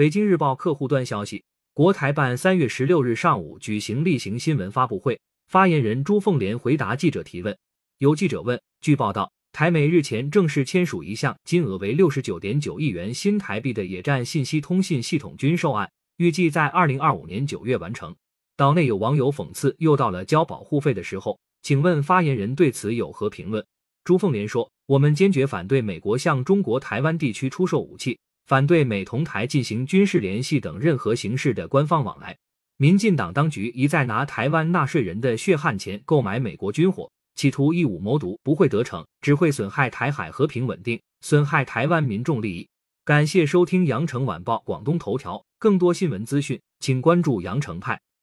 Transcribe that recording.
北京日报客户端消息，国台办三月十六日上午举行例行新闻发布会，发言人朱凤莲回答记者提问。有记者问，据报道，台美日前正式签署一项金额为六十九点九亿元新台币的野战信息通信系统军售案，预计在二零二五年九月完成。岛内有网友讽刺，又到了交保护费的时候，请问发言人对此有何评论？朱凤莲说：“我们坚决反对美国向中国台湾地区出售武器，反对美同台进行军事联系等任何形式的官方往来。民进党当局一再拿台湾纳税人的血汗钱购买美国军火，企图以武谋独，不会得逞，只会损害台海和平稳定，损害台湾民众利益。”感谢收听羊城晚报广东头条，更多新闻资讯，请关注羊城派。